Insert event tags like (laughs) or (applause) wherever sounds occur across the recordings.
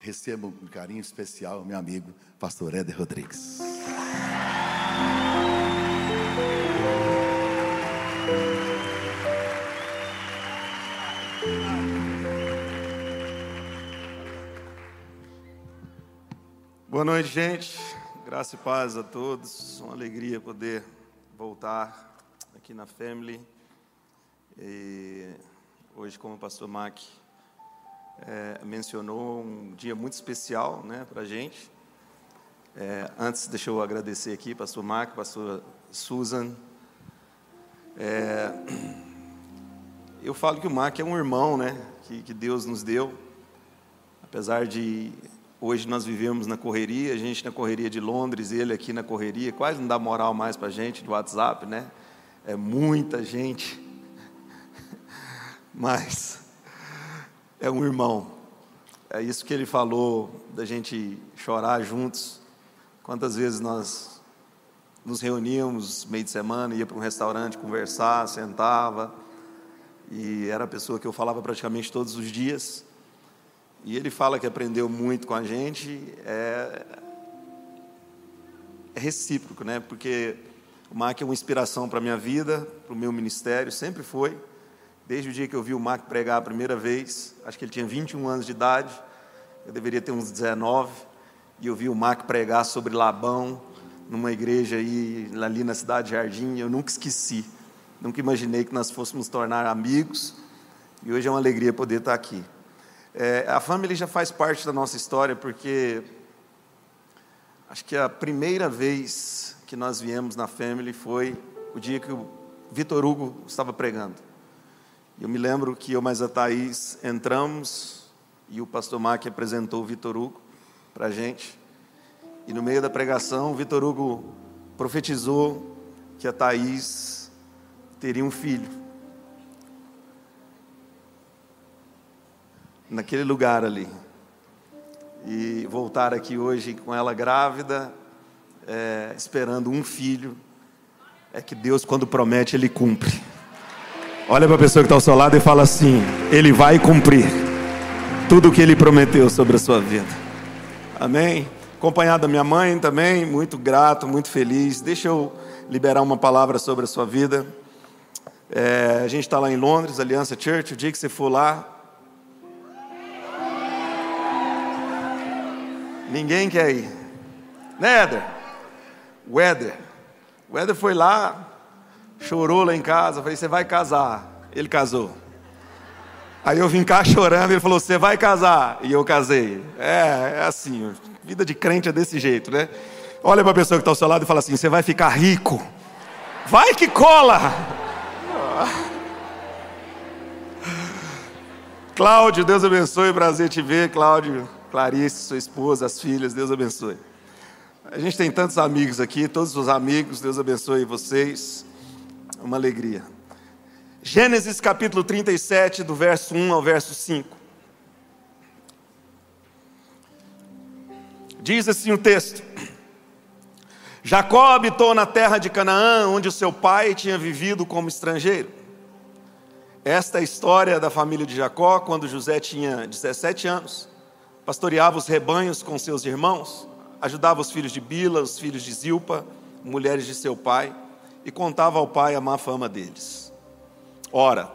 Receba um carinho especial, meu amigo, pastor Éder Rodrigues. Boa noite, gente. Graça e paz a todos. Uma alegria poder voltar aqui na Family. E hoje, como o pastor Mac é, mencionou, um dia muito especial né, para a gente. É, antes, deixa eu agradecer aqui, pastor Mac, pastor Susan. É, eu falo que o Mac é um irmão né, que, que Deus nos deu. Apesar de Hoje nós vivemos na correria, a gente na correria de Londres, ele aqui na correria, quase não dá moral mais para a gente do WhatsApp, né? É muita gente. (laughs) Mas é um irmão. É isso que ele falou da gente chorar juntos. Quantas vezes nós nos reuníamos meio de semana, ia para um restaurante conversar, sentava, e era a pessoa que eu falava praticamente todos os dias. E ele fala que aprendeu muito com a gente, é, é recíproco, né? Porque o Mac é uma inspiração para a minha vida, para o meu ministério, sempre foi. Desde o dia que eu vi o Mac pregar a primeira vez, acho que ele tinha 21 anos de idade, eu deveria ter uns 19, e eu vi o Mac pregar sobre Labão, numa igreja aí, ali na cidade de Jardim, eu nunca esqueci, nunca imaginei que nós fôssemos tornar amigos, e hoje é uma alegria poder estar aqui. É, a família já faz parte da nossa história, porque acho que a primeira vez que nós viemos na family foi o dia que o Vitor Hugo estava pregando. Eu me lembro que eu mais a Thaís entramos e o pastor Mac apresentou o Vitor Hugo para a gente. E no meio da pregação, o Vitor Hugo profetizou que a Thaís teria um filho. naquele lugar ali. E voltar aqui hoje com ela grávida, é, esperando um filho, é que Deus, quando promete, Ele cumpre. Olha para a pessoa que está ao seu lado e fala assim: Ele vai cumprir tudo o que Ele prometeu sobre a sua vida. Amém? Acompanhado da minha mãe também, muito grato, muito feliz. Deixa eu liberar uma palavra sobre a sua vida. É, a gente está lá em Londres, Aliança Church. O dia que você for lá, Ninguém quer ir. Né, Éder? O Éder. O Éder foi lá, chorou lá em casa. Falei, você vai casar. Ele casou. Aí eu vim cá chorando, ele falou, você vai casar. E eu casei. É, é assim, vida de crente é desse jeito, né? Olha para a pessoa que está ao seu lado e fala assim: você vai ficar rico. Vai que cola! (laughs) Cláudio, Deus abençoe, prazer te ver, Cláudio. Clarice, sua esposa, as filhas, Deus abençoe. A gente tem tantos amigos aqui, todos os amigos, Deus abençoe vocês. Uma alegria. Gênesis capítulo 37, do verso 1 ao verso 5. Diz assim o texto: Jacó habitou na terra de Canaã, onde o seu pai tinha vivido como estrangeiro. Esta é a história da família de Jacó quando José tinha 17 anos pastoreava os rebanhos com seus irmãos, ajudava os filhos de Bila, os filhos de Zilpa, mulheres de seu pai, e contava ao pai a má fama deles. Ora,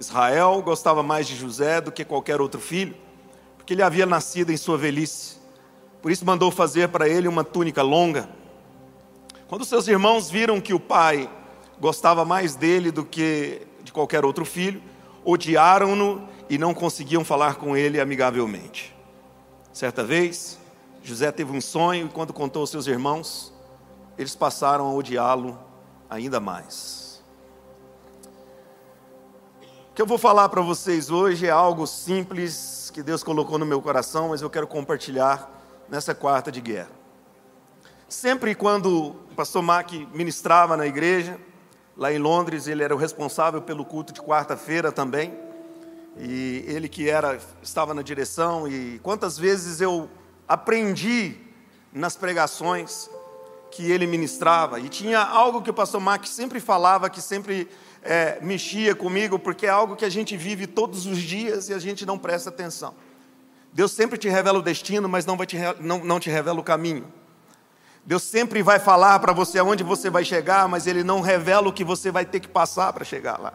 Israel gostava mais de José do que qualquer outro filho, porque ele havia nascido em sua velhice. Por isso mandou fazer para ele uma túnica longa. Quando seus irmãos viram que o pai gostava mais dele do que de qualquer outro filho, odiaram-no e não conseguiam falar com ele amigavelmente. Certa vez, José teve um sonho e, quando contou aos seus irmãos, eles passaram a odiá-lo ainda mais. O que eu vou falar para vocês hoje é algo simples que Deus colocou no meu coração, mas eu quero compartilhar nessa quarta de guerra. Sempre quando o pastor Mac ministrava na igreja, lá em Londres, ele era o responsável pelo culto de quarta-feira também e ele que era estava na direção e quantas vezes eu aprendi nas pregações que ele ministrava e tinha algo que o pastor Mac sempre falava que sempre é, mexia comigo porque é algo que a gente vive todos os dias e a gente não presta atenção Deus sempre te revela o destino, mas não, vai te, não, não te revela o caminho. Deus sempre vai falar para você aonde você vai chegar, mas Ele não revela o que você vai ter que passar para chegar lá.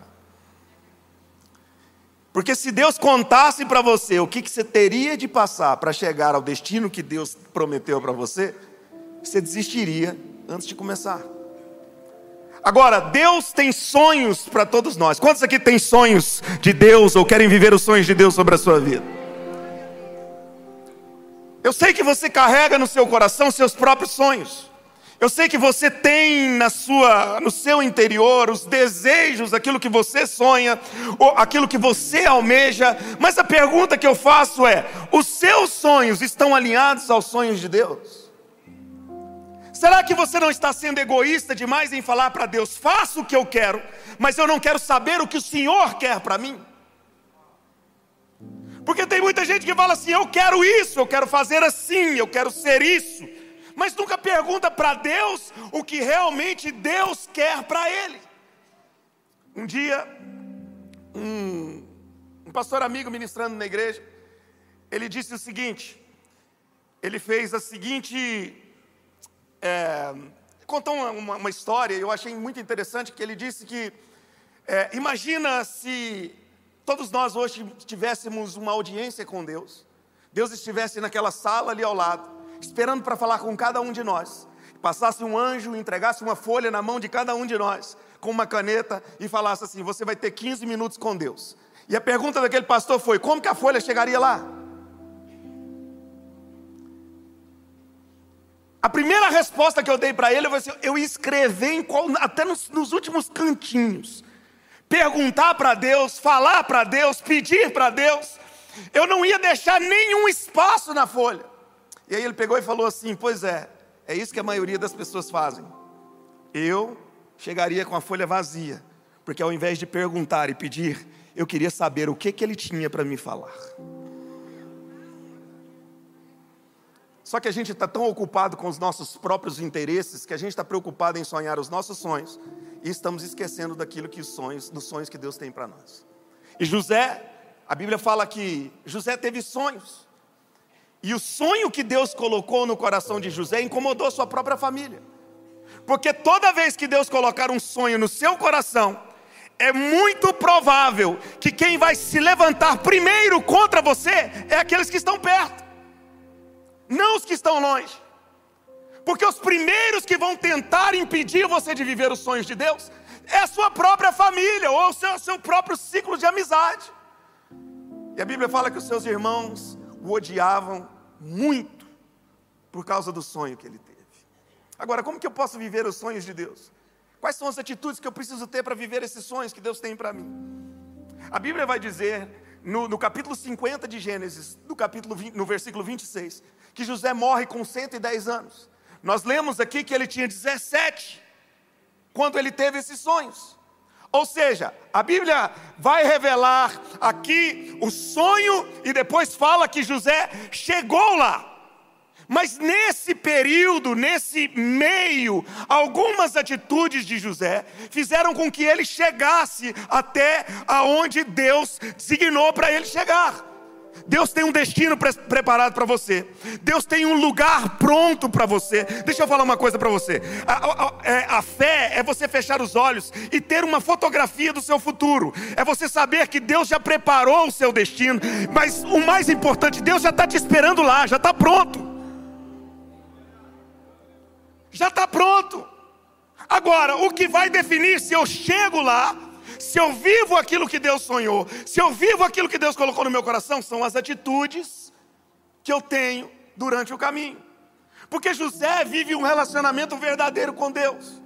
Porque se Deus contasse para você o que, que você teria de passar para chegar ao destino que Deus prometeu para você, você desistiria antes de começar. Agora, Deus tem sonhos para todos nós. Quantos aqui têm sonhos de Deus ou querem viver os sonhos de Deus sobre a sua vida? Eu sei que você carrega no seu coração seus próprios sonhos. Eu sei que você tem na sua, no seu interior os desejos, aquilo que você sonha, ou aquilo que você almeja, mas a pergunta que eu faço é: os seus sonhos estão alinhados aos sonhos de Deus? Será que você não está sendo egoísta demais em falar para Deus: faça o que eu quero, mas eu não quero saber o que o Senhor quer para mim? Porque tem muita gente que fala assim: eu quero isso, eu quero fazer assim, eu quero ser isso mas nunca pergunta para Deus o que realmente Deus quer para ele. Um dia, um, um pastor amigo ministrando na igreja, ele disse o seguinte: ele fez a seguinte. É, contou uma, uma, história, eu achei muito interessante, que ele disse que. É, imagina se todos nós hoje tivéssemos uma audiência com Deus, Deus estivesse naquela sala ali ao lado, esperando para falar com cada um de nós. Passasse um anjo, entregasse uma folha na mão de cada um de nós, com uma caneta, e falasse assim: Você vai ter 15 minutos com Deus. E a pergunta daquele pastor foi: Como que a folha chegaria lá? A primeira resposta que eu dei para ele foi assim: eu escrevi qual, até nos, nos últimos cantinhos, perguntar para Deus, falar para Deus, pedir para Deus. Eu não ia deixar nenhum espaço na folha. E aí ele pegou e falou assim: Pois é, é isso que a maioria das pessoas fazem. Eu chegaria com a folha vazia, porque ao invés de perguntar e pedir, eu queria saber o que, que ele tinha para me falar. Só que a gente está tão ocupado com os nossos próprios interesses que a gente está preocupado em sonhar os nossos sonhos e estamos esquecendo daquilo que os sonhos, dos sonhos que Deus tem para nós. E José, a Bíblia fala que José teve sonhos. E o sonho que Deus colocou no coração de José incomodou sua própria família. Porque toda vez que Deus colocar um sonho no seu coração, é muito provável que quem vai se levantar primeiro contra você é aqueles que estão perto, não os que estão longe. Porque os primeiros que vão tentar impedir você de viver os sonhos de Deus é a sua própria família ou o seu, seu próprio ciclo de amizade. E a Bíblia fala que os seus irmãos o odiavam muito por causa do sonho que ele teve. Agora, como que eu posso viver os sonhos de Deus? Quais são as atitudes que eu preciso ter para viver esses sonhos que Deus tem para mim? A Bíblia vai dizer, no, no, capítulo 50 de Gênesis, no, capítulo 20, no versículo 26, que José morre com 110 anos. Nós lemos aqui que ele tinha 17 quando ele teve esses sonhos. Ou seja, a Bíblia vai revelar aqui o sonho e depois fala que José chegou lá. Mas nesse período, nesse meio, algumas atitudes de José fizeram com que ele chegasse até aonde Deus designou para ele chegar. Deus tem um destino pre preparado para você. Deus tem um lugar pronto para você. Deixa eu falar uma coisa para você. A, a, é, a, fé é você fechar os olhos e ter uma fotografia do seu futuro. É você saber que Deus já preparou o seu destino. Mas o mais importante, Deus já está te esperando lá, já está pronto. Já está pronto. Agora, o que vai definir se eu chego lá se eu vivo aquilo que Deus sonhou, se eu vivo aquilo que Deus colocou no meu coração, são as atitudes que eu tenho durante o caminho. Porque José vive um relacionamento verdadeiro com Deus.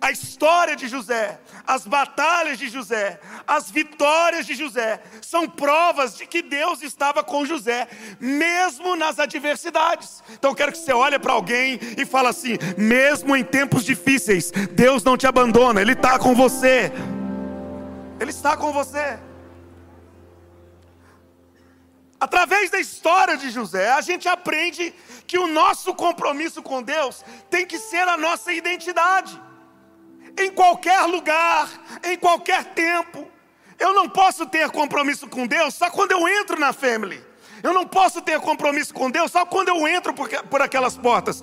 A história de José, as batalhas de José, as vitórias de José, são provas de que Deus estava com José, mesmo nas adversidades. Então quero que você olhe para alguém e fale assim: mesmo em tempos difíceis, Deus não te abandona, Ele está com você. Ele está com você. Através da história de José, a gente aprende que o nosso compromisso com Deus tem que ser a nossa identidade. Em qualquer lugar, em qualquer tempo. Eu não posso ter compromisso com Deus só quando eu entro na family. Eu não posso ter compromisso com Deus só quando eu entro por, por aquelas portas.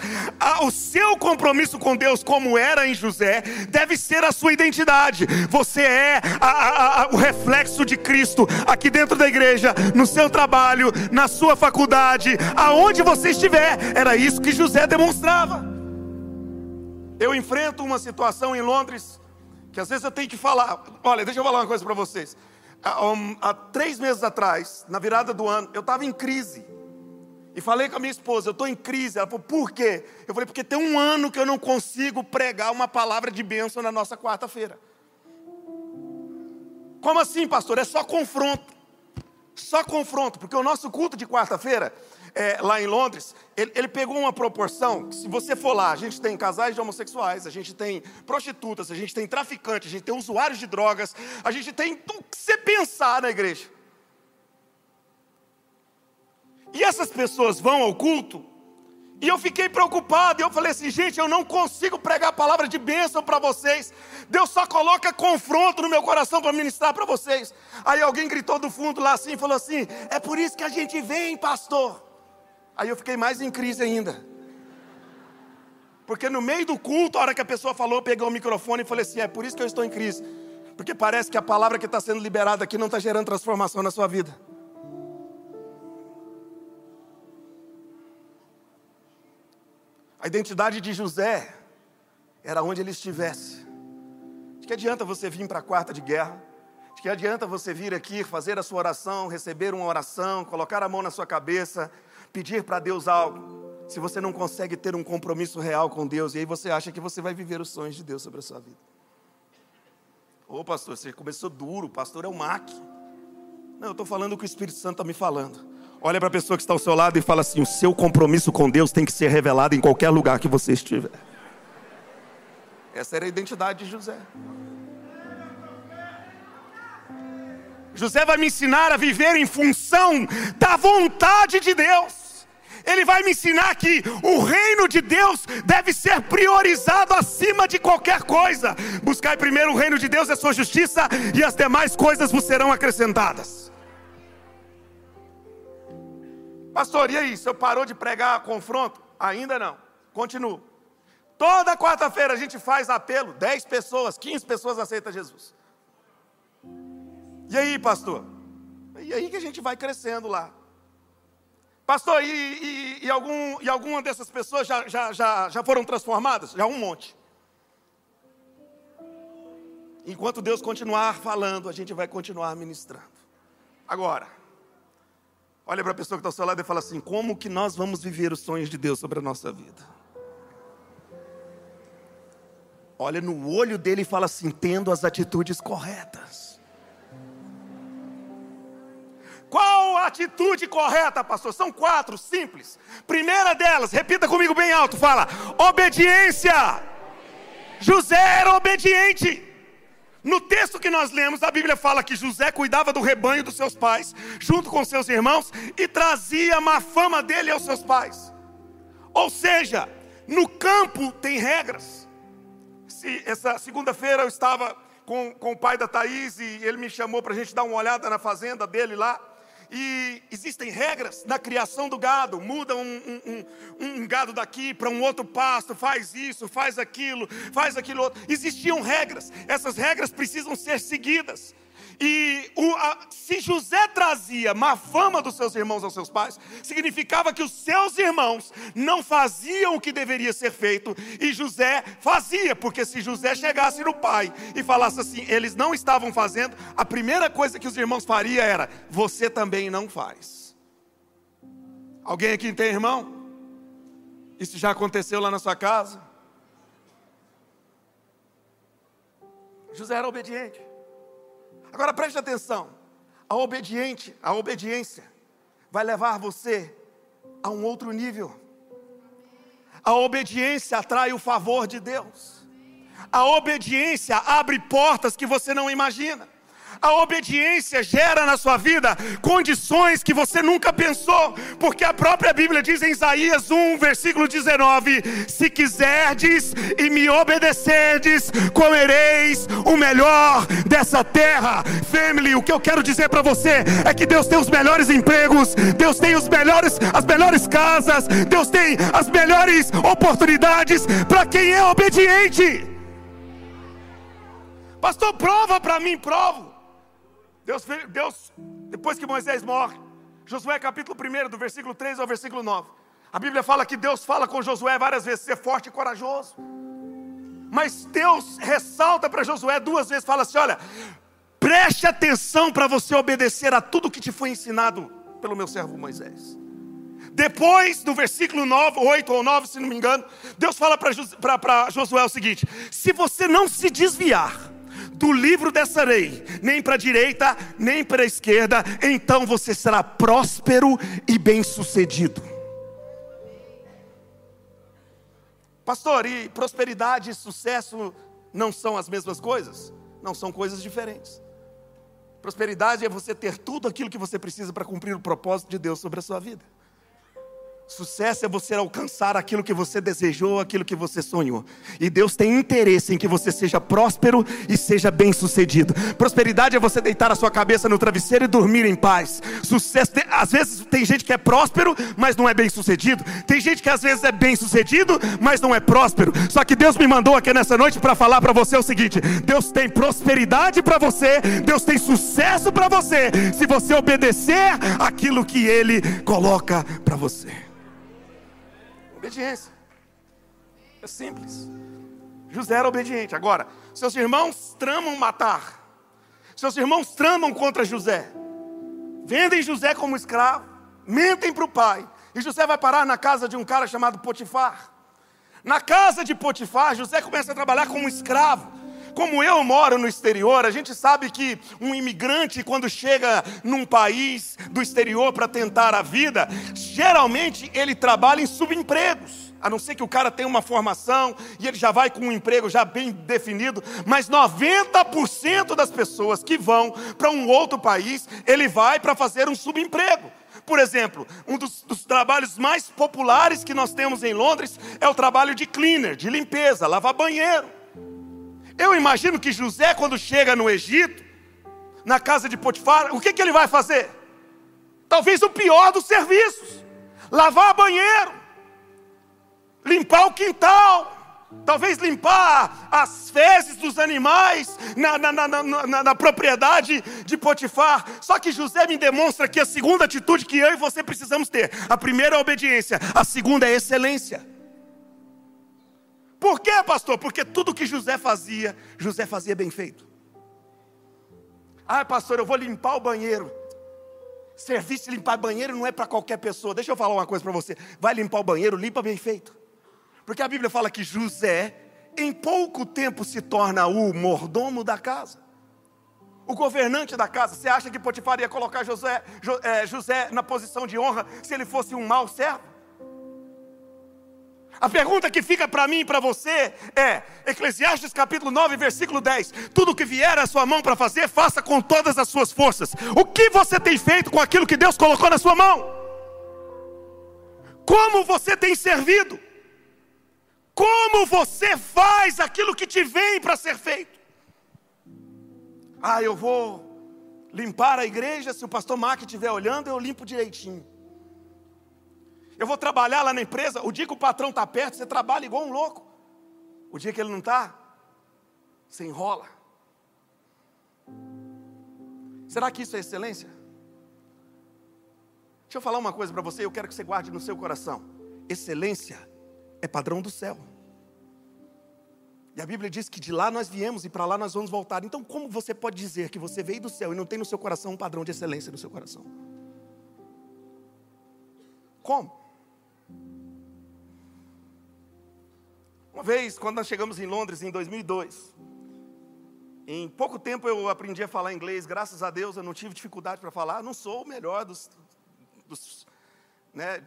O seu compromisso com Deus, como era em José, deve ser a sua identidade. Você é a, a, a, o reflexo de Cristo aqui dentro da igreja, no seu trabalho, na sua faculdade, aonde você estiver. Era isso que José demonstrava. Eu enfrento uma situação em Londres que às vezes eu tenho que falar. Olha, deixa eu falar uma coisa para vocês. Há, três meses atrás, na virada do ano, eu estava em crise. E falei com a minha esposa, eu estou em crise. Ela falou, por quê? Eu falei, porque tem um ano que eu não consigo pregar uma palavra de bênção na nossa quarta-feira. Como assim, pastor? É só confronto. Só confronto, porque o nosso culto de quarta-feira é, lá em Londres, ele, ele, pegou uma proporção. Se você for lá, a gente tem casais de homossexuais, a gente tem prostitutas, a gente tem traficantes, a gente tem usuários de drogas, a gente tem tudo que você pensar na igreja. E essas pessoas vão ao culto, e eu fiquei preocupado, e eu falei assim, gente, eu não consigo pregar a palavra de bênção para vocês. Deus só coloca confronto no meu coração para ministrar para vocês. Aí alguém gritou do fundo lá assim, falou assim: "É por isso que a gente vem, pastor". Aí eu fiquei mais em crise ainda. Porque no meio do culto, a hora que a pessoa falou, eu peguei o microfone e falei assim: é por isso que eu estou em crise. Porque parece que a palavra que está sendo liberada aqui não está gerando transformação na sua vida. A identidade de José era onde ele estivesse. De que adianta você vir para a quarta de guerra? De que adianta você vir aqui, fazer a sua oração, receber uma oração, colocar a mão na sua cabeça pedir para Deus algo, se você não consegue ter um compromisso real com Deus, e aí você acha que você vai viver os sonhos de Deus sobre a sua vida. Ô pastor, você começou duro, pastor é o MAC. Não, eu estou falando o que o Espírito Santo está me falando. Olha para a pessoa que está ao seu lado e fala assim: o seu compromisso com Deus tem que ser revelado em qualquer lugar que você estiver. Essa era a identidade de José. José vai me ensinar a viver em função da vontade de Deus. Ele vai me ensinar que o reino de Deus deve ser priorizado acima de qualquer coisa. Buscai primeiro o reino de Deus e a sua justiça, e as demais coisas vos serão acrescentadas. Pastor, e aí? Se eu parou de pregar confronto? Ainda não. Continuo. Toda quarta-feira a gente faz apelo, 10 pessoas, 15 pessoas aceitam Jesus. E aí, pastor? E aí que a gente vai crescendo lá. Pastor, e, e, e, algum, e alguma dessas pessoas já, já, já, já foram transformadas? Já um monte. Enquanto Deus continuar falando, a gente vai continuar ministrando. Agora, olha para a pessoa que está ao seu lado e fala assim: como que nós vamos viver os sonhos de Deus sobre a nossa vida? Olha no olho dele e fala assim: tendo as atitudes corretas. Qual a atitude correta, pastor? São quatro, simples. Primeira delas, repita comigo bem alto, fala: obediência. José era obediente. No texto que nós lemos, a Bíblia fala que José cuidava do rebanho dos seus pais, junto com seus irmãos, e trazia má fama dele aos seus pais. Ou seja, no campo tem regras. Se essa segunda-feira eu estava com, com o pai da Thaís e ele me chamou para a gente dar uma olhada na fazenda dele lá. E existem regras na criação do gado. Muda um, um, um, um gado daqui para um outro pasto, faz isso, faz aquilo, faz aquilo outro. Existiam regras. Essas regras precisam ser seguidas. E o, a, se José trazia má fama dos seus irmãos aos seus pais, significava que os seus irmãos não faziam o que deveria ser feito, e José fazia, porque se José chegasse no pai e falasse assim, eles não estavam fazendo, a primeira coisa que os irmãos fariam era: você também não faz. Alguém aqui tem irmão? Isso já aconteceu lá na sua casa? José era obediente. Agora preste atenção. A obediente, a obediência vai levar você a um outro nível. A obediência atrai o favor de Deus. A obediência abre portas que você não imagina. A obediência gera na sua vida condições que você nunca pensou, porque a própria Bíblia diz em Isaías 1, versículo 19: Se quiserdes e me obedecerdes, comereis o melhor dessa terra. Family, o que eu quero dizer para você é que Deus tem os melhores empregos, Deus tem os melhores, as melhores casas, Deus tem as melhores oportunidades para quem é obediente. Pastor, prova para mim, provo. Deus, Deus, depois que Moisés morre, Josué capítulo 1, do versículo 3 ao versículo 9. A Bíblia fala que Deus fala com Josué várias vezes, ser forte e corajoso. Mas Deus ressalta para Josué duas vezes, fala assim: olha, preste atenção para você obedecer a tudo que te foi ensinado pelo meu servo Moisés. Depois, do versículo 9, 8 ou 9, se não me engano, Deus fala para Josué o seguinte: se você não se desviar, do livro dessa lei, nem para a direita, nem para a esquerda, então você será próspero e bem-sucedido. Pastor, e prosperidade e sucesso não são as mesmas coisas? Não são coisas diferentes. Prosperidade é você ter tudo aquilo que você precisa para cumprir o propósito de Deus sobre a sua vida. Sucesso é você alcançar aquilo que você desejou, aquilo que você sonhou. E Deus tem interesse em que você seja próspero e seja bem-sucedido. Prosperidade é você deitar a sua cabeça no travesseiro e dormir em paz. Sucesso, às vezes tem gente que é próspero, mas não é bem-sucedido. Tem gente que às vezes é bem-sucedido, mas não é próspero. Só que Deus me mandou aqui nessa noite para falar para você o seguinte: Deus tem prosperidade para você, Deus tem sucesso para você, se você obedecer aquilo que Ele coloca para você. Obediência. É simples. José era obediente. Agora, seus irmãos tramam matar. Seus irmãos tramam contra José. Vendem José como escravo. Mentem para o pai. E José vai parar na casa de um cara chamado Potifar. Na casa de Potifar, José começa a trabalhar como escravo. Como eu moro no exterior, a gente sabe que um imigrante, quando chega num país do exterior para tentar a vida, geralmente ele trabalha em subempregos. A não ser que o cara tenha uma formação e ele já vai com um emprego já bem definido, mas 90% das pessoas que vão para um outro país, ele vai para fazer um subemprego. Por exemplo, um dos, dos, trabalhos mais populares que nós temos em Londres é o trabalho de cleaner, de limpeza, lavar banheiro. Eu imagino que José, quando chega no Egito, na casa de Potifar, o que, que ele vai fazer? Talvez o pior dos serviços: lavar banheiro, limpar o quintal, talvez limpar as fezes dos animais na, na, na, na, propriedade de Potifar. Só que José me demonstra que a segunda atitude que eu e você precisamos ter: a primeira é a obediência, a segunda é a excelência. Por quê, pastor? Porque tudo que José fazia, José fazia bem feito. Ah, pastor, eu vou limpar o banheiro. Serviço de limpar banheiro não é para qualquer pessoa. Deixa eu falar uma coisa para você. Vai limpar o banheiro, limpa bem feito. Porque a Bíblia fala que José, em pouco tempo, se torna o mordomo da casa. O governante da casa. Você acha que Potifar ia colocar José, eh, José na posição de honra se ele fosse um mau servo? A pergunta que fica para mim e para você é: Eclesiastes capítulo 9, versículo 10. Tudo que vier à sua mão para fazer, faça com todas as suas forças. O que você tem feito com aquilo que Deus colocou na sua mão? Como você tem servido? Como você faz aquilo que te vem para ser feito? Ah, eu vou limpar a igreja, se o pastor Mark estiver olhando, eu limpo direitinho. Eu vou trabalhar lá na empresa, o dia que o patrão está perto, você trabalha igual um louco. O dia que ele não está, você enrola. Será que isso é excelência? Deixa eu falar uma coisa para você, eu quero que você guarde no seu coração. Excelência é padrão do céu. E a Bíblia diz que de lá nós viemos e para lá nós vamos voltar. Então, como você pode dizer que você veio do céu e não tem no seu coração um padrão de excelência no seu coração? Como? Uma vez, quando nós chegamos em Londres em 2002, em pouco tempo eu aprendi a falar inglês, graças a Deus eu não tive dificuldade para falar. Não sou o melhor dos, dos né,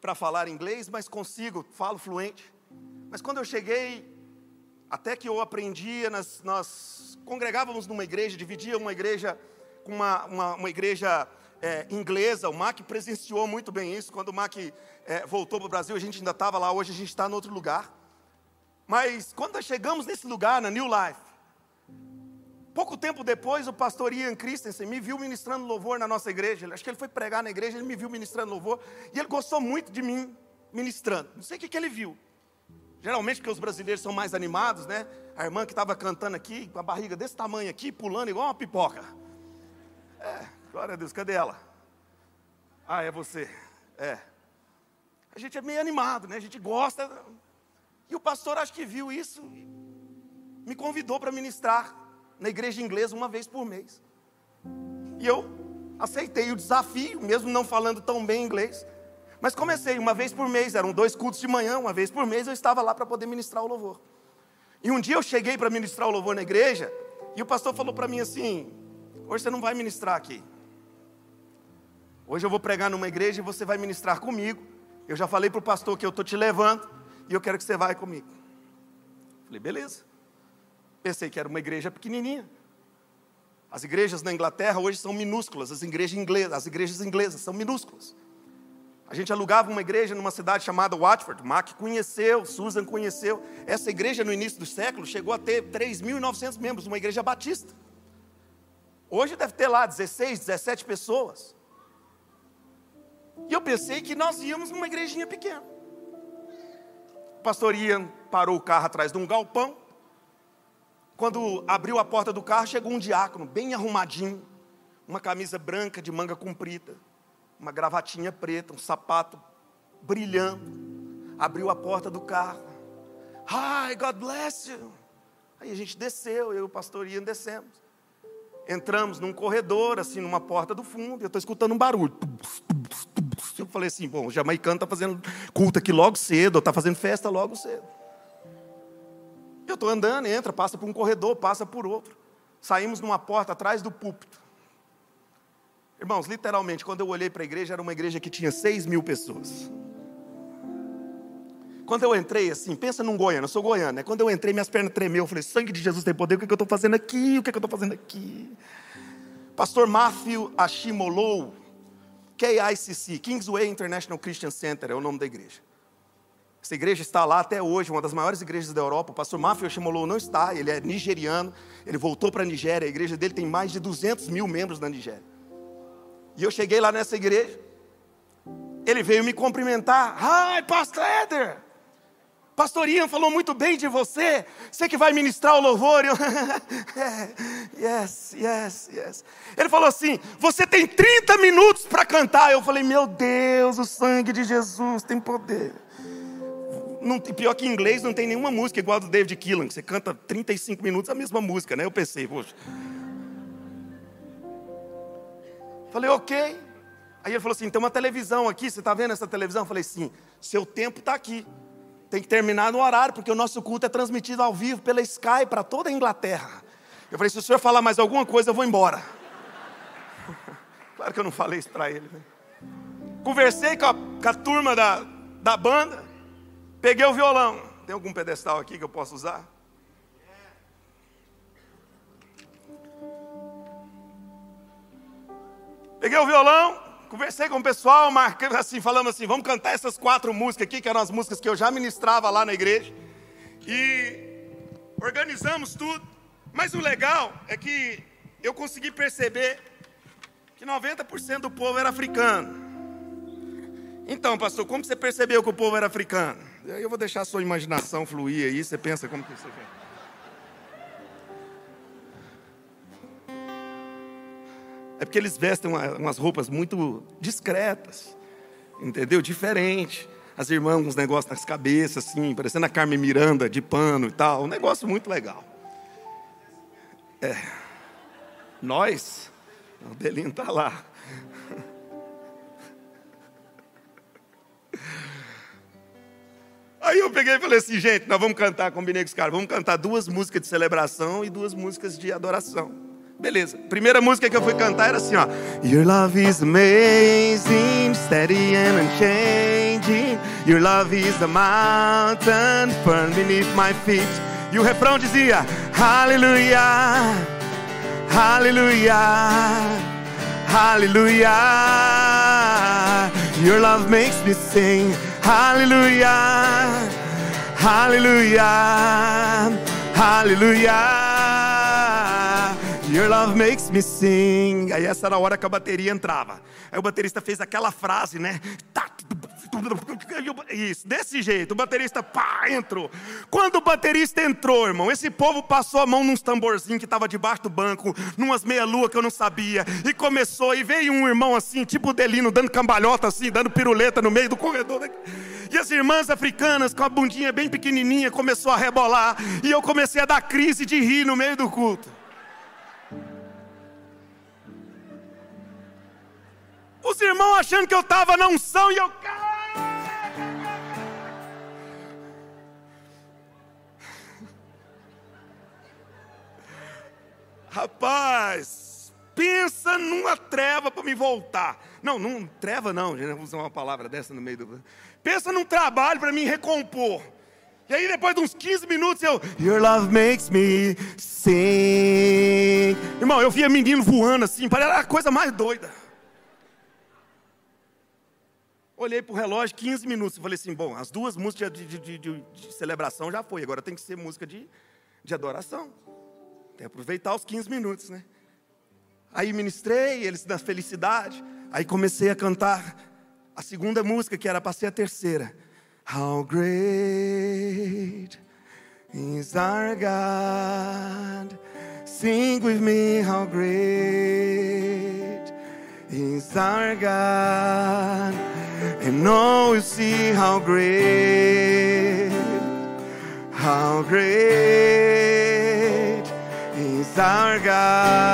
para falar inglês, mas consigo, falo fluente. Mas quando eu cheguei, até que eu aprendia nas, nas congregávamos numa igreja, dividia uma igreja com uma, uma, uma igreja é, inglesa. O Mac presenciou muito bem isso. Quando o Mac é, voltou para o Brasil, a gente ainda estava lá, hoje a gente está em outro lugar. Mas quando nós chegamos nesse lugar, na New Life, pouco tempo depois, o pastor Ian Christensen me viu ministrando louvor na nossa igreja. Acho que ele foi pregar na igreja, ele me viu ministrando louvor. E ele gostou muito de mim ministrando. Não sei o que, que ele viu. Geralmente, porque os brasileiros são mais animados, né? A irmã que estava cantando aqui, com a barriga desse tamanho aqui, pulando igual uma pipoca. É, glória a Deus, cadê ela? Ah, é você. É. A gente é meio animado, né? A gente gosta. E o pastor acho que viu isso me convidou para ministrar na igreja inglesa uma vez por mês. E eu aceitei o desafio, mesmo não falando tão bem inglês. Mas comecei uma vez por mês, eram dois cultos de manhã, uma vez por mês eu estava lá para poder ministrar o louvor. E um dia eu cheguei para ministrar o louvor na igreja, e o pastor falou para mim assim: Hoje você não vai ministrar aqui. Hoje eu vou pregar numa igreja e você vai ministrar comigo. Eu já falei para o pastor que eu estou te levando e eu quero que você vá comigo. Falei, beleza. Pensei que era uma igreja pequenininha. As igrejas na Inglaterra hoje são minúsculas, as igrejas inglesas, as igrejas inglesas são minúsculas. A gente alugava uma igreja numa cidade chamada Watford. Mac conheceu, Susan conheceu. Essa igreja no início do século chegou a ter 3.900 membros, uma igreja batista. Hoje deve ter lá 16, 17 pessoas. E eu pensei que nós íamos numa igrejinha pequena. Pastor Ian parou o carro atrás de um galpão. Quando abriu a porta do carro, chegou um diácono, bem arrumadinho, uma camisa branca de manga comprida, uma gravatinha preta, um sapato brilhando. Abriu a porta do carro. Hi, God bless you. Aí a gente desceu, eu e o pastor Ian descemos. Entramos num corredor, assim, numa porta do fundo, e eu estou escutando um barulho. Eu falei assim: bom, o jamaicano está fazendo culto aqui logo cedo, está fazendo festa logo cedo. Eu estou andando, entra, passa por um corredor, passa por outro. Saímos numa porta atrás do púlpito. Irmãos, literalmente, quando eu olhei para a igreja, era uma igreja que tinha seis mil pessoas. Quando eu entrei, assim, pensa num goiano, eu sou goiano, né? Quando eu entrei, minhas pernas tremeu, eu falei, sangue de Jesus tem poder, o que, é que eu estou fazendo aqui? O que, é que eu estou fazendo aqui? Pastor Matthew Ashimolou, KICC, Kingsway International Christian Center, é o nome da igreja. Essa igreja está lá até hoje, uma das maiores igrejas da Europa. O pastor Matthew Ashimolou não está, ele é nigeriano, ele voltou para a Nigéria, a igreja dele tem mais de 200 mil membros na Nigéria. E eu cheguei lá nessa igreja, ele veio me cumprimentar, Hi, Pastor Eder! Pastor Ian falou muito bem de você. Você que vai ministrar o louvor. Eu, (laughs) yes, yes, yes. Ele falou assim: Você tem 30 minutos para cantar. Eu falei: Meu Deus, o sangue de Jesus tem poder. Não, pior que em inglês não tem nenhuma música igual a do David Keelan, que você canta 35 minutos a mesma música, né? Eu pensei, poxa. Falei, ok. Aí ele falou assim: tem uma televisão aqui, você está vendo essa televisão? Eu falei, sim, seu tempo está aqui. Tem que terminar no horário, porque o nosso culto é transmitido ao vivo pela Sky para toda a Inglaterra. Eu falei: se o senhor falar mais alguma coisa, eu vou embora. (laughs) claro que eu não falei isso para ele. Né? Conversei com a, com a turma da, da banda, peguei o violão. Tem algum pedestal aqui que eu posso usar? Peguei o violão, conversei com o pessoal, marcando assim, falamos assim, vamos cantar essas quatro músicas aqui, que eram as músicas que eu já ministrava lá na igreja. E organizamos tudo. Mas o legal é que eu consegui perceber que 90% do povo era africano. Então, pastor, como você percebeu que o povo era africano? Eu vou deixar a sua imaginação fluir aí, você pensa como que você vê. É porque eles vestem uma, umas roupas muito discretas, entendeu? Diferente. As irmãs uns negócios nas cabeças, assim, parecendo a Carmen Miranda de pano e tal. Um negócio muito legal. É. Nós, o Belinho está lá. Aí eu peguei e falei assim, gente, nós vamos cantar, combinei com os caras, vamos cantar duas músicas de celebração e duas músicas de adoração. Beleza. Primeira música que eu fui cantar era assim, ó. Your love is amazing, steady and unchanging. Your love is the mountain firm beneath my feet. E o refrão dizia: Hallelujah. Hallelujah. Hallelujah. Your love makes me sing. Hallelujah. Hallelujah. Hallelujah. Your love makes me sing. Aí essa era a hora que a bateria entrava. Aí o baterista fez aquela frase, né? Tá, isso, desse jeito, o baterista pá, entrou. Quando o baterista entrou, irmão, esse povo passou a mão nos tamborzinhos que estava debaixo do banco, numas meia-lua que eu não sabia, e começou, e veio um irmão assim, tipo o Delino, dando cambalhota assim, dando piruleta no meio do corredor. E as irmãs africanas, com a bundinha bem pequenininha, começou a rebolar, e eu comecei a dar crise de rir no meio do culto. Os irmãos achando que eu estava na unção e eu. Rapaz, pensa numa treva para me voltar. Não, não, treva não, gente, vou usar uma palavra dessa no meio do. Pensa num trabalho para me recompor. E aí, depois de uns 15 minutos, eu. Your love makes me sing. Irmão, eu via menino voando assim, parece a coisa mais doida. Olhei para o relógio, 15 minutos. Falei assim: bom, as duas músicas de, de, de, de, celebração já foi, agora tem que ser música de, de adoração. Tem que aproveitar os 15 minutos, né? Aí ministrei, eles na felicidade. Aí comecei a cantar a segunda música, que era para ser a terceira. How great is our God. Sing with me, how great is our God. And now you see how great, how great is our God.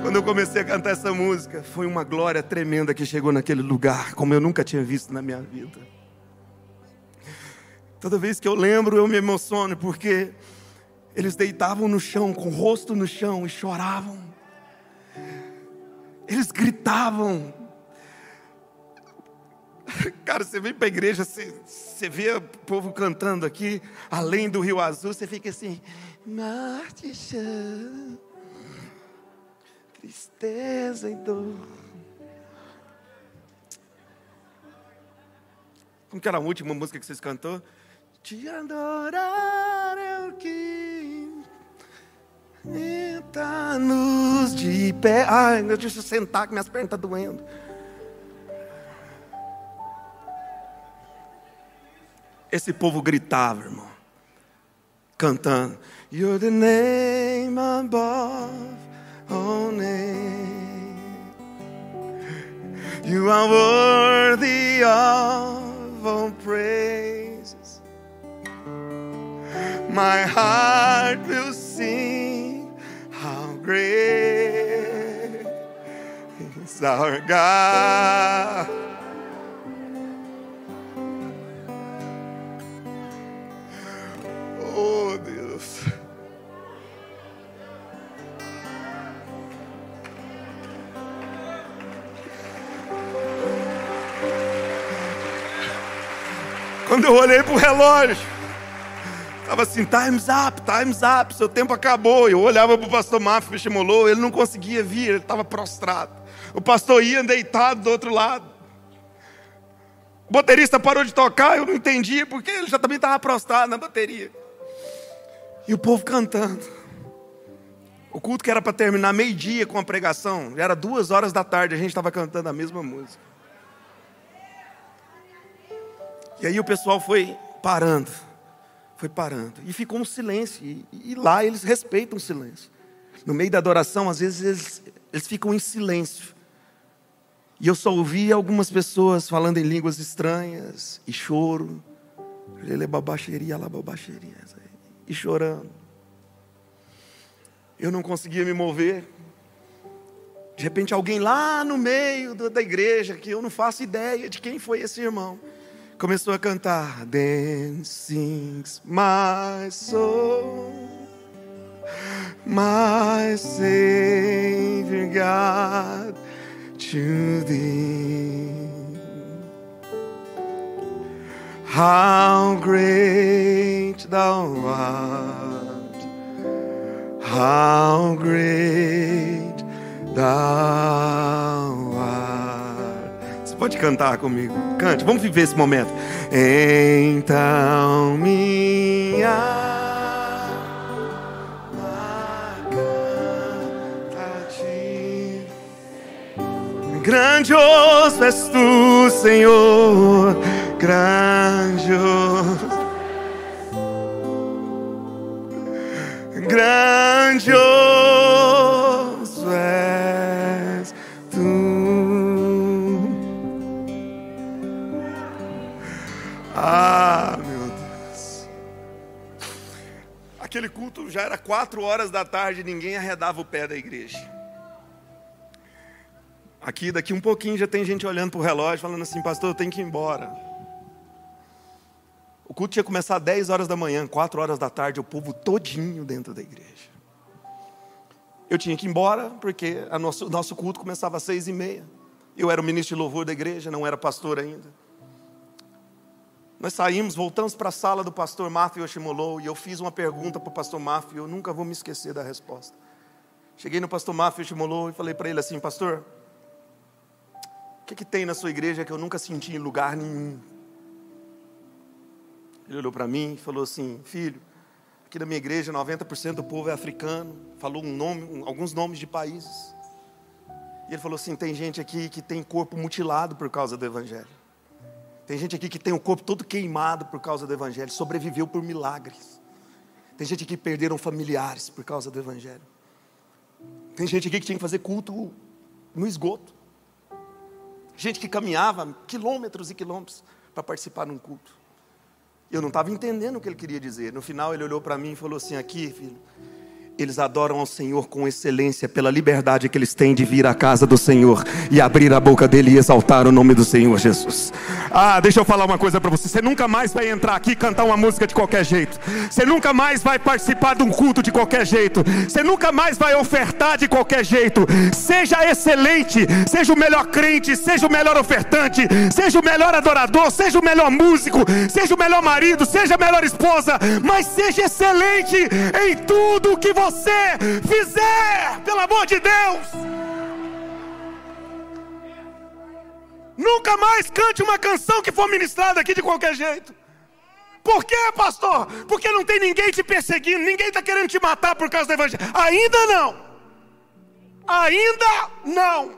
Quando eu comecei a cantar essa música, foi uma glória tremenda que chegou naquele lugar, como eu nunca tinha visto na minha vida. Toda vez que eu lembro, eu me emociono, porque eles deitavam no chão, com o rosto no chão, e choravam. Eles gritavam. Cara, você vem para a igreja, você, você vê o povo cantando aqui, além do Rio Azul, você fica assim, Marte tristeza e dor. Como que era a última música que vocês cantou? Te adorar é o que Meta-nos de pé. Ai, deixa eu sentar que minhas pernas estão tá doendo. Esse povo gritava, irmão, cantando. You're the name above all names. You are worthy of all praises. My heart will sing great is our God. Oh, Deus. Quando eu olhei para o relógio, estava assim, time's up, time's up, seu tempo acabou. Eu olhava para o pastor Mafia Pichimolou, ele não conseguia vir, ele estava prostrado. O pastor ia deitado do outro lado. O baterista parou de tocar, eu não entendia, porque ele já também estava prostrado na bateria. E o povo cantando. O culto que era para terminar meio-dia com a pregação, já era duas horas da tarde, a gente estava cantando a mesma música. E aí o pessoal foi parando, foi parando, e ficou um silêncio, e, e lá eles respeitam o silêncio. No meio da adoração, às vezes eles, eles ficam em silêncio. E eu só ouvi algumas pessoas falando em línguas estranhas, e choro. Ele é lá babaxeria, e chorando. Eu não conseguia me mover. De repente, alguém lá no meio da igreja, que eu não faço ideia de quem foi esse irmão, começou a cantar sings my soul My Savior God to thee How great thou art. How great thou pode cantar comigo? Cante, vamos viver esse momento. Então minha Grandioso és tu, Senhor, grandioso. Grandioso Ah, meu Deus. Aquele culto já era quatro horas da tarde, ninguém arredava o pé da igreja. Aqui, daqui um pouquinho, já tem gente olhando para o relógio, falando assim, pastor, eu tenho que ir embora. O culto tinha começado às 10 horas da manhã, 4 horas da tarde, o povo todinho dentro da igreja. Eu tinha que ir embora, porque o nosso, nosso culto começava às seis e meia. Eu era o ministro de louvor da igreja, não era pastor ainda. Nós saímos, voltamos para a sala do pastor Matthew Yoshimolo, e eu fiz uma pergunta para o pastor e eu nunca vou me esquecer da resposta. Cheguei no pastor Matthew Yoshimolo e falei para ele assim, pastor, o que, que tem na sua igreja que eu nunca senti em lugar nenhum? Ele olhou para mim e falou assim: Filho, aqui na minha igreja 90% do povo é africano. Falou um nome, alguns nomes de países. E ele falou assim: tem gente aqui que tem corpo mutilado por causa do Evangelho. Tem gente aqui que tem o corpo todo queimado por causa do Evangelho, sobreviveu por milagres. Tem gente aqui que perderam familiares por causa do Evangelho. Tem gente aqui que tinha que fazer culto no esgoto. Gente que caminhava quilômetros e quilômetros para participar de um culto. Eu não estava entendendo o que ele queria dizer. No final, ele olhou para mim e falou assim: Aqui, filho, eles adoram ao Senhor com excelência pela liberdade que eles têm de vir à casa do Senhor e abrir a boca dele e exaltar o nome do Senhor Jesus. Ah, deixa eu falar uma coisa para você. Você nunca mais vai entrar aqui e cantar uma música de qualquer jeito. Você nunca mais vai participar de um culto de qualquer jeito. Você nunca mais vai ofertar de qualquer jeito. Seja excelente, seja o melhor crente, seja o melhor ofertante, seja o melhor adorador, seja o melhor músico, seja o melhor marido, seja a melhor esposa, mas seja excelente em tudo que você você fizer, pelo amor de Deus. Nunca mais cante uma canção que for ministrada aqui de qualquer jeito. Por quê, pastor? Porque não tem ninguém te perseguindo, ninguém está querendo te matar por causa do Evangelho. Ainda não. Ainda não.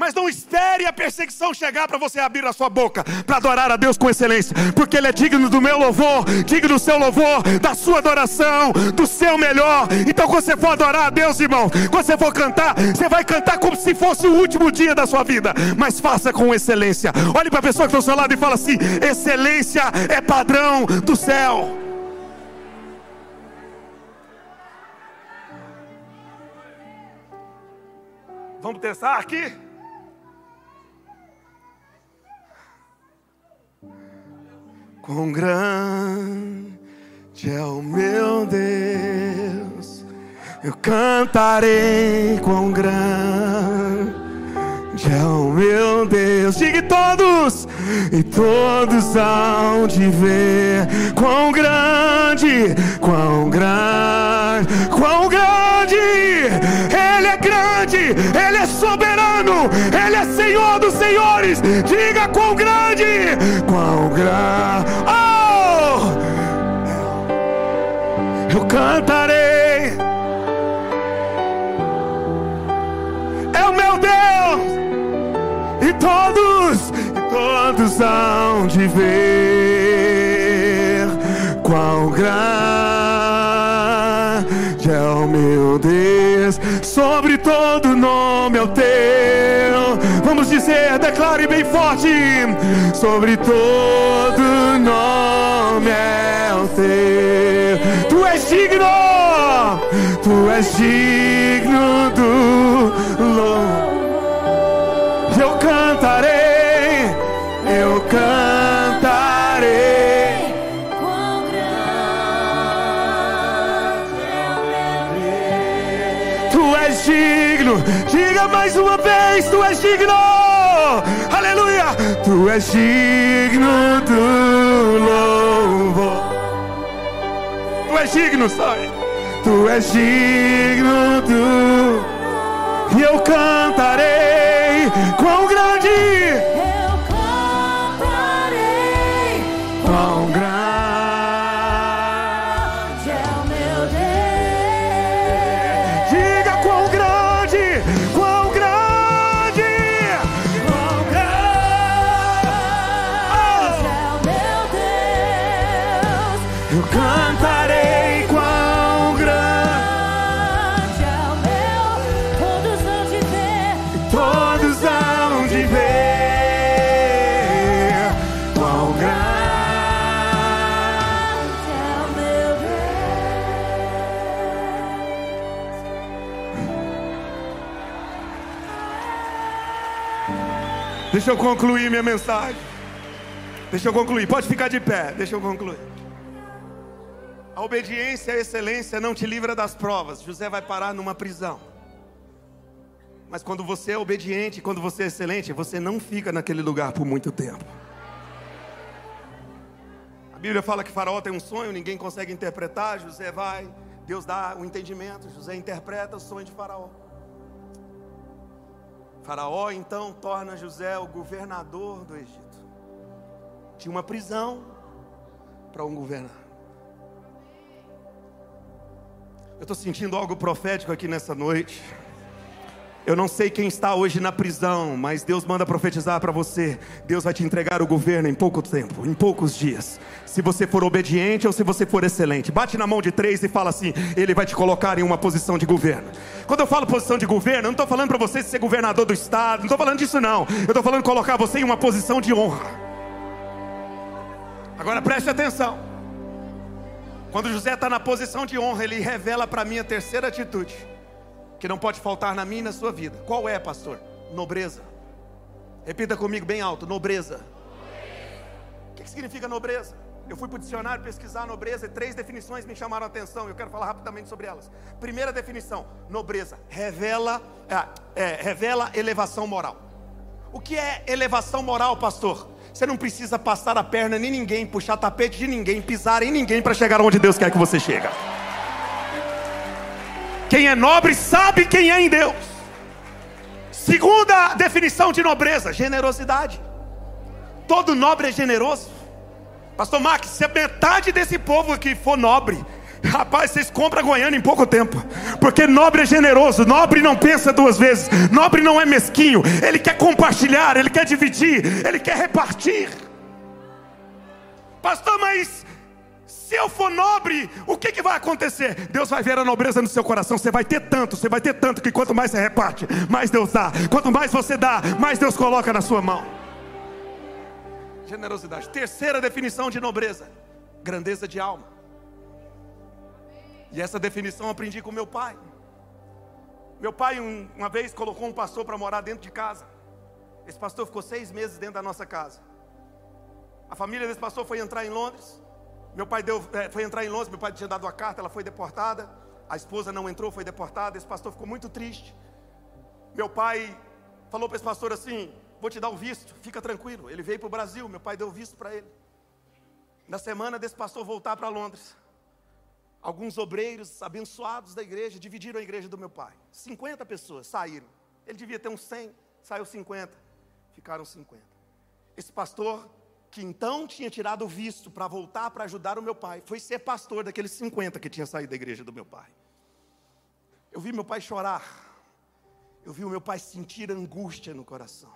Mas não espere a perseguição chegar para você abrir a sua boca para adorar a Deus com excelência, porque Ele é digno do meu louvor, digno do seu louvor, da sua adoração, do seu melhor. Então, quando você for adorar a Deus, irmão, quando você for cantar, você vai cantar como se fosse o último dia da sua vida, mas faça com excelência. Olhe para a pessoa que está ao seu lado e fala assim: excelência é padrão do céu. Vamos testar aqui? Quão grande é o meu Deus, eu cantarei quão grande é o meu Deus. Diga todos, e todos hão de ver quão grande, quão grande, quão grande, Ele é grande, Ele é soberano, Ele é Senhor dos senhores. Diga quão grande, quão grande. Oh! Eu cantarei. Todos, todos hão de ver quão grande é o meu Deus. Sobre todo nome é o teu. Vamos dizer, declare bem forte. Sobre todo nome é o teu. Tu és digno, tu és digno do louvor. Eu cantarei, eu cantarei. Quão grande é o meu Tu és digno. Diga mais uma vez, tu és digno. Aleluia. Tu és digno do louvor. és digno, sabe? Tu és digno, tu. E eu cantarei quão grande, Deixa eu concluir minha mensagem. Deixa eu concluir. Pode ficar de pé. Deixa eu concluir. A obediência a excelência não te livra das provas. José vai parar numa prisão. Mas quando você é obediente, quando você é excelente, você não fica naquele lugar por muito tempo. A Bíblia fala que Faraó tem um sonho, ninguém consegue interpretar. José vai, Deus dá o entendimento. José interpreta o sonho de Faraó. Faraó então torna José o governador do Egito. Tinha uma prisão para um governar. Eu estou sentindo algo profético aqui nessa noite. Eu não sei quem está hoje na prisão, mas Deus manda profetizar para você. Deus vai te entregar o governo em pouco tempo, em poucos dias. Se você for obediente ou se você for excelente. Bate na mão de três e fala assim: Ele vai te colocar em uma posição de governo. Quando eu falo posição de governo, eu não estou falando para você ser governador do estado, não estou falando disso não. Eu estou falando colocar você em uma posição de honra. Agora preste atenção. Quando José está na posição de honra, ele revela para mim a terceira atitude que não pode faltar na minha e na sua vida. Qual é, pastor? Nobreza. Repita comigo bem alto: nobreza. O que, que significa nobreza? Eu fui para o dicionário pesquisar nobreza e três definições me chamaram a atenção. Eu quero falar rapidamente sobre elas. Primeira definição: nobreza revela, é, é, revela elevação moral. O que é elevação moral, pastor? Você não precisa passar a perna em ninguém, puxar tapete de ninguém, pisar em ninguém para chegar onde Deus quer que você chegue. Quem é nobre sabe quem é em Deus. Segunda definição de nobreza: generosidade. Todo nobre é generoso. Pastor Max, se a metade desse povo aqui for nobre, rapaz, vocês compram Goiânia em pouco tempo. Porque nobre é generoso, nobre não pensa duas vezes, nobre não é mesquinho, ele quer compartilhar, ele quer dividir, ele quer repartir. Pastor, mas se eu for nobre, o que, que vai acontecer? Deus vai ver a nobreza no seu coração. Você vai ter tanto, você vai ter tanto que quanto mais você reparte, mais Deus dá. Quanto mais você dá, mais Deus coloca na sua mão. Generosidade. Terceira definição de nobreza: grandeza de alma. E essa definição eu aprendi com meu pai. Meu pai, um- uma vez, colocou um pastor para morar dentro de casa. Esse pastor ficou seis meses dentro da nossa casa. A família desse pastor foi entrar em Londres. Meu pai deu, eh, foi entrar em Londres, meu pai tinha dado a carta, ela foi deportada. A esposa não entrou, foi deportada. Esse pastor ficou muito triste. Meu pai falou para esse pastor assim: Vou te dar o visto, fica tranquilo. Ele veio para o Brasil, meu pai deu o visto para ele. Na semana desse pastor voltar para Londres, alguns obreiros abençoados da igreja dividiram a igreja do meu pai. 50 pessoas saíram. Ele devia ter uns 100, saiu 50. Ficaram 50. Esse pastor, que então tinha tirado o visto para voltar para ajudar o meu pai, foi ser pastor daqueles 50 que tinha saído da igreja do meu pai. Eu vi meu pai chorar. Eu vi o meu pai sentir angústia no coração.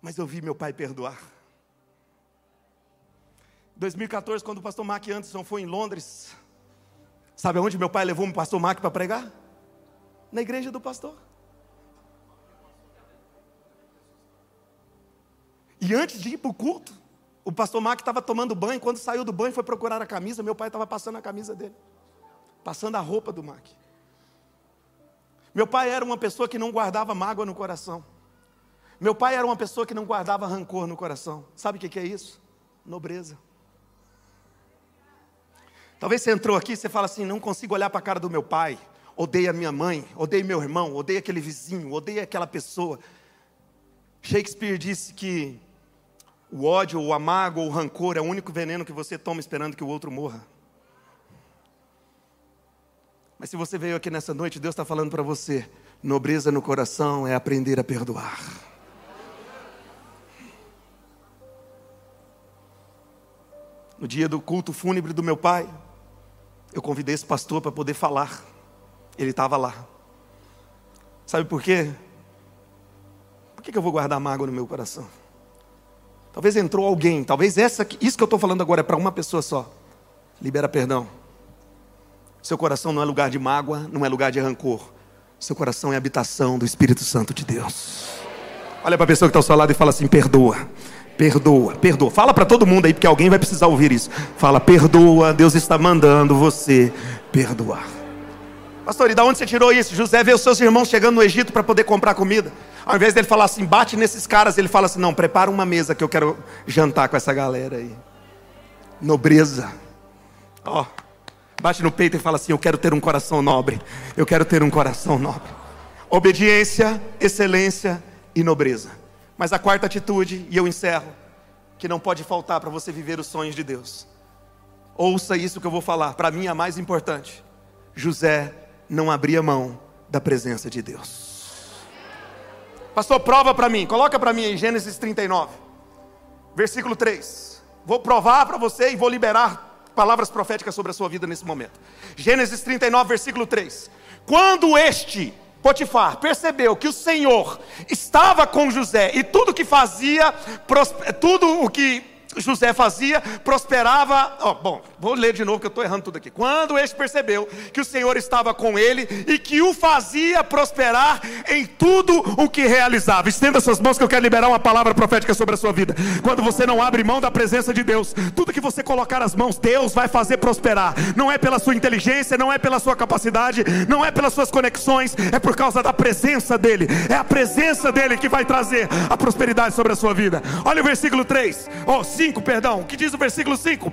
Mas eu vi meu pai perdoar. Em 2014, quando o pastor Mark Anderson foi em Londres, sabe aonde meu pai levou o pastor Mark para pregar? Na igreja do pastor. E antes de ir para o culto, o pastor Mark estava tomando banho. Quando saiu do banho, foi procurar a camisa. Meu pai estava passando a camisa dele, passando a roupa do Mark. Meu pai era uma pessoa que não guardava mágoa no coração. Meu pai era uma pessoa que não guardava rancor no coração. Sabe o que é isso? Nobreza. Talvez você entrou aqui e você fala assim: não consigo olhar para a cara do meu pai, odeio a minha mãe, odeio meu irmão, odeio aquele vizinho, odeio aquela pessoa. Shakespeare disse que o ódio, o amargo ou o rancor é o único veneno que você toma esperando que o outro morra. Mas se você veio aqui nessa noite, Deus está falando para você: nobreza no coração é aprender a perdoar. No dia do culto fúnebre do meu pai, eu convidei esse pastor para poder falar. Ele estava lá. Sabe por quê? Por que eu vou guardar mágoa no meu coração? Talvez entrou alguém, talvez essa, isso que eu estou falando agora é para uma pessoa só. Libera perdão. Seu coração não é lugar de mágoa, não é lugar de rancor. Seu coração é habitação do Espírito Santo de Deus. Olha para a pessoa que está ao seu lado e fala assim: perdoa, perdoa, perdoa. Fala para todo mundo aí, porque alguém vai precisar ouvir isso. Fala, perdoa, Deus está mandando você perdoar. Pastor, e da onde você tirou isso? José vê os seus irmãos chegando no Egito para poder comprar comida. Ao invés dele falar assim, bate nesses caras, ele fala assim: não, prepara uma mesa que eu quero jantar com essa galera aí. Nobreza. Ó, bate no peito e fala assim: eu quero ter um coração nobre. Eu quero ter um coração nobre. Obediência, excelência e nobreza. Mas a quarta atitude, e eu encerro, que não pode faltar para você viver os sonhos de Deus. Ouça isso que eu vou falar, para mim é a mais importante. José não abria mão da presença de Deus. Pastor, prova para mim, coloca para mim em Gênesis 39, versículo 3. Vou provar para você e vou liberar palavras proféticas sobre a sua vida nesse momento. Gênesis 39, versículo 3. Quando este Potifar percebeu que o Senhor estava com José e tudo que fazia, tudo o que José fazia, prosperava. Oh, bom, vou ler de novo que eu estou errando tudo aqui. Quando este percebeu que o Senhor estava com ele e que o fazia prosperar em tudo o que realizava. Estenda suas mãos que eu quero liberar uma palavra profética sobre a sua vida. Quando você não abre mão da presença de Deus, tudo que você colocar as mãos, Deus vai fazer prosperar. Não é pela sua inteligência, não é pela sua capacidade, não é pelas suas conexões, é por causa da presença dEle. É a presença dEle que vai trazer a prosperidade sobre a sua vida. Olha o versículo 3. Oh, 5, perdão. O que diz o versículo 5?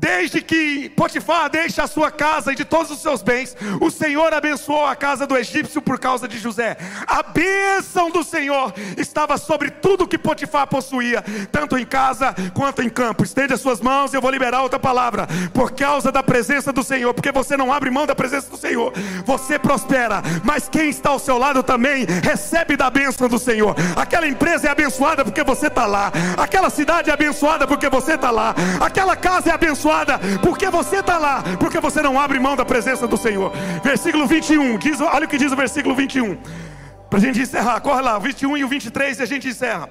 Desde que Potifar deixa a sua casa e de todos os seus bens, o Senhor abençoou a casa do egípcio por causa de José. A bênção do Senhor estava sobre tudo que Potifar possuía, tanto em casa quanto em campo. Estende as suas mãos e eu vou liberar outra palavra. Por causa da presença do Senhor, porque você não abre mão da presença do Senhor, você prospera. Mas quem está ao seu lado também recebe da bênção do Senhor. Aquela empresa é abençoada porque você está lá. Aquela cidade é abençoada porque você está lá. Aquela casa é abençoada abençoada, porque você está lá, porque você não abre mão da presença do Senhor. Versículo 21, diz, olha o que diz o versículo 21. Para a gente encerrar, corre lá, o 21 e o 23 e a gente encerra.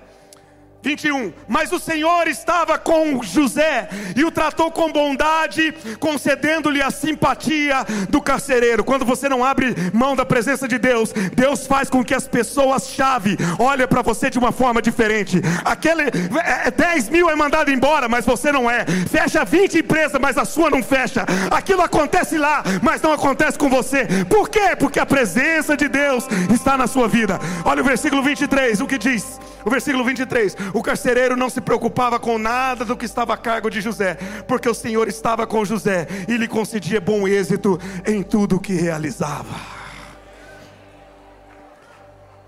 21. Mas o Senhor estava com José e o tratou com bondade, concedendo-lhe a simpatia do carcereiro. Quando você não abre mão da presença de Deus, Deus faz com que as pessoas-chave olhem para você de uma forma diferente. Aquele é, 10 é, mil é mandado embora, mas você não é. Fecha 20 empresas, mas a sua não fecha. Aquilo acontece lá, mas não acontece com você. Por quê? Porque a presença de Deus está na sua vida. Olha o versículo 23, o que diz? O versículo 23: O carcereiro não se preocupava com nada do que estava a cargo de José, porque o Senhor estava com José e lhe concedia bom êxito em tudo o que realizava.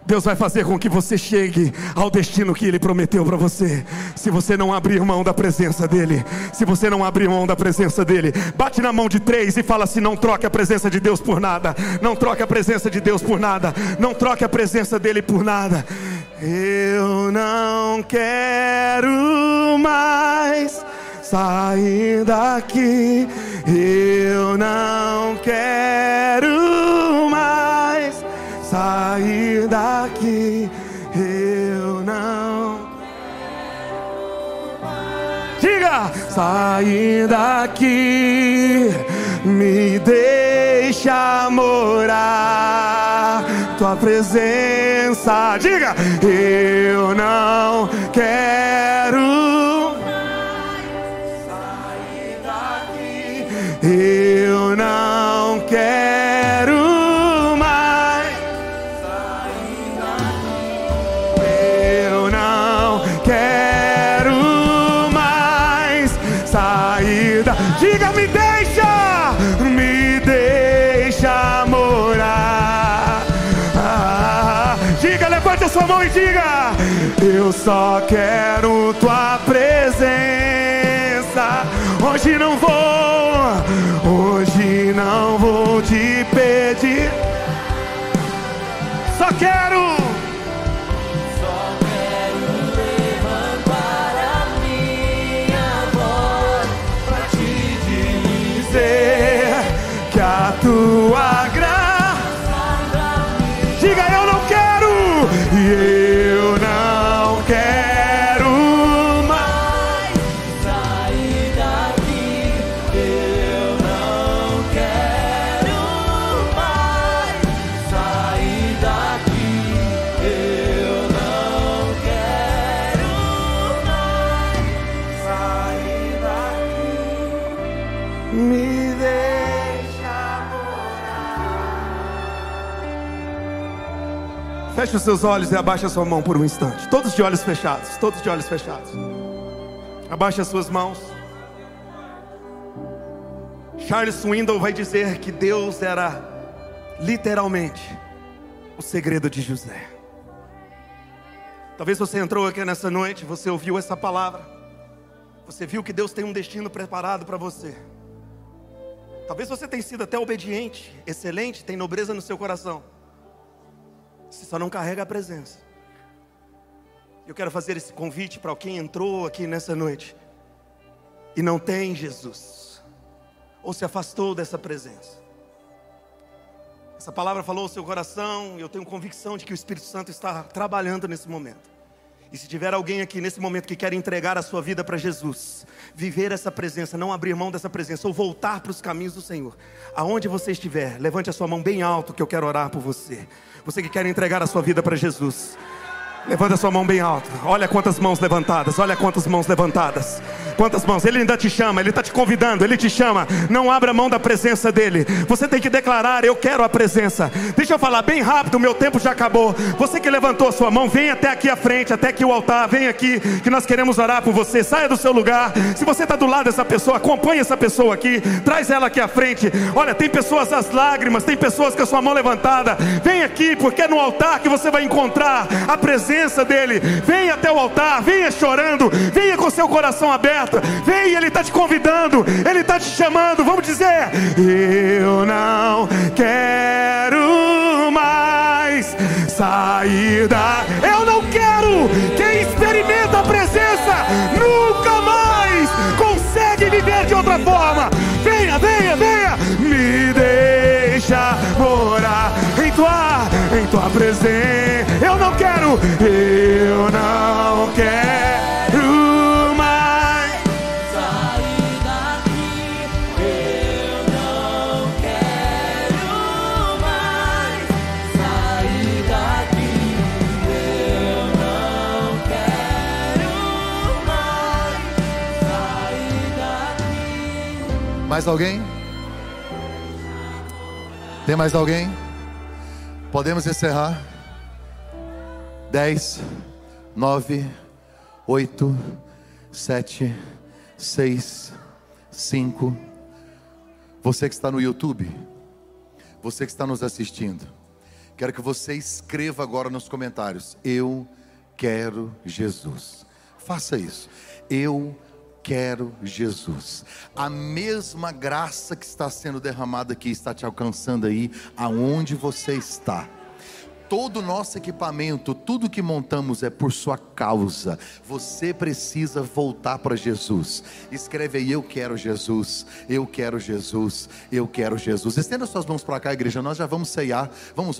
Deus vai fazer com que você chegue ao destino que Ele prometeu para você. Se você não abrir mão da presença dEle, se você não abrir mão da presença dEle, bate na mão de três e fala assim: não troque a presença de Deus por nada, não troque a presença de Deus por nada, não troque a presença dEle por nada. Eu não quero mais sair daqui. Eu não quero mais sair daqui. Eu não Diga, sair daqui. Me deixa morar tua presença. Diga, eu não quero sair daqui. Eu não Eu só quero tua presença. Hoje não vou, hoje não vou Feche os seus olhos e abaixe a sua mão por um instante. Todos de olhos fechados, todos de olhos fechados. Abaixe as suas mãos. Charles Swindoll vai dizer que Deus era literalmente o segredo de José. Talvez você entrou aqui nessa noite, você ouviu essa palavra. Você viu que Deus tem um destino preparado para você. Talvez você tenha sido até obediente, excelente, tem nobreza no seu coração. Você só não carrega a presença. Eu quero fazer esse convite para quem entrou aqui nessa noite e não tem Jesus, ou se afastou dessa presença. Essa palavra falou ao seu coração e eu tenho convicção de que o Espírito Santo está trabalhando nesse momento. E se tiver alguém aqui nesse momento que quer entregar a sua vida para Jesus, viver essa presença, não abrir mão dessa presença, ou voltar para os caminhos do Senhor, aonde você estiver, levante a sua mão bem alto que eu quero orar por você. Você que quer entregar a sua vida para Jesus. Levanta sua mão bem alto. Olha quantas mãos levantadas. Olha quantas mãos levantadas. Quantas mãos. Ele ainda te chama. Ele está te convidando. Ele te chama. Não abra mão da presença dele. Você tem que declarar: Eu quero a presença. Deixa eu falar bem rápido. Meu tempo já acabou. Você que levantou a sua mão, vem até aqui à frente, até aqui o altar. Vem aqui que nós queremos orar por você. Saia do seu lugar. Se você está do lado dessa pessoa, acompanhe essa pessoa aqui. Traz ela aqui à frente. Olha, tem pessoas às lágrimas. Tem pessoas com a sua mão levantada. Vem aqui, porque é no altar que você vai encontrar a presença dele. Venha até o altar, venha chorando, venha com seu coração aberto. Venha, ele está te convidando, ele está te chamando. Vamos dizer: Eu não quero mais sair da. Eu não quero. Quem experimenta a presença nunca mais consegue viver de outra forma. Venha, venha, venha, me deixa morar em tua, em tua presença. Eu não quero, eu não quero mais. Sair daqui, eu não quero mais. Sair daqui, eu não quero mais. Sair daqui. Mais alguém? Tem mais alguém? Podemos encerrar? 10, 9, 8, 7, 6, 5. Você que está no YouTube, você que está nos assistindo, quero que você escreva agora nos comentários: Eu quero Jesus. Faça isso. Eu quero Jesus. A mesma graça que está sendo derramada aqui está te alcançando aí, aonde você está. Todo o nosso equipamento, tudo que montamos é por sua causa. Você precisa voltar para Jesus. Escreve aí: Eu quero Jesus, eu quero Jesus, eu quero Jesus. Estenda suas mãos para cá, igreja. Nós já vamos ceiar, vamos orar.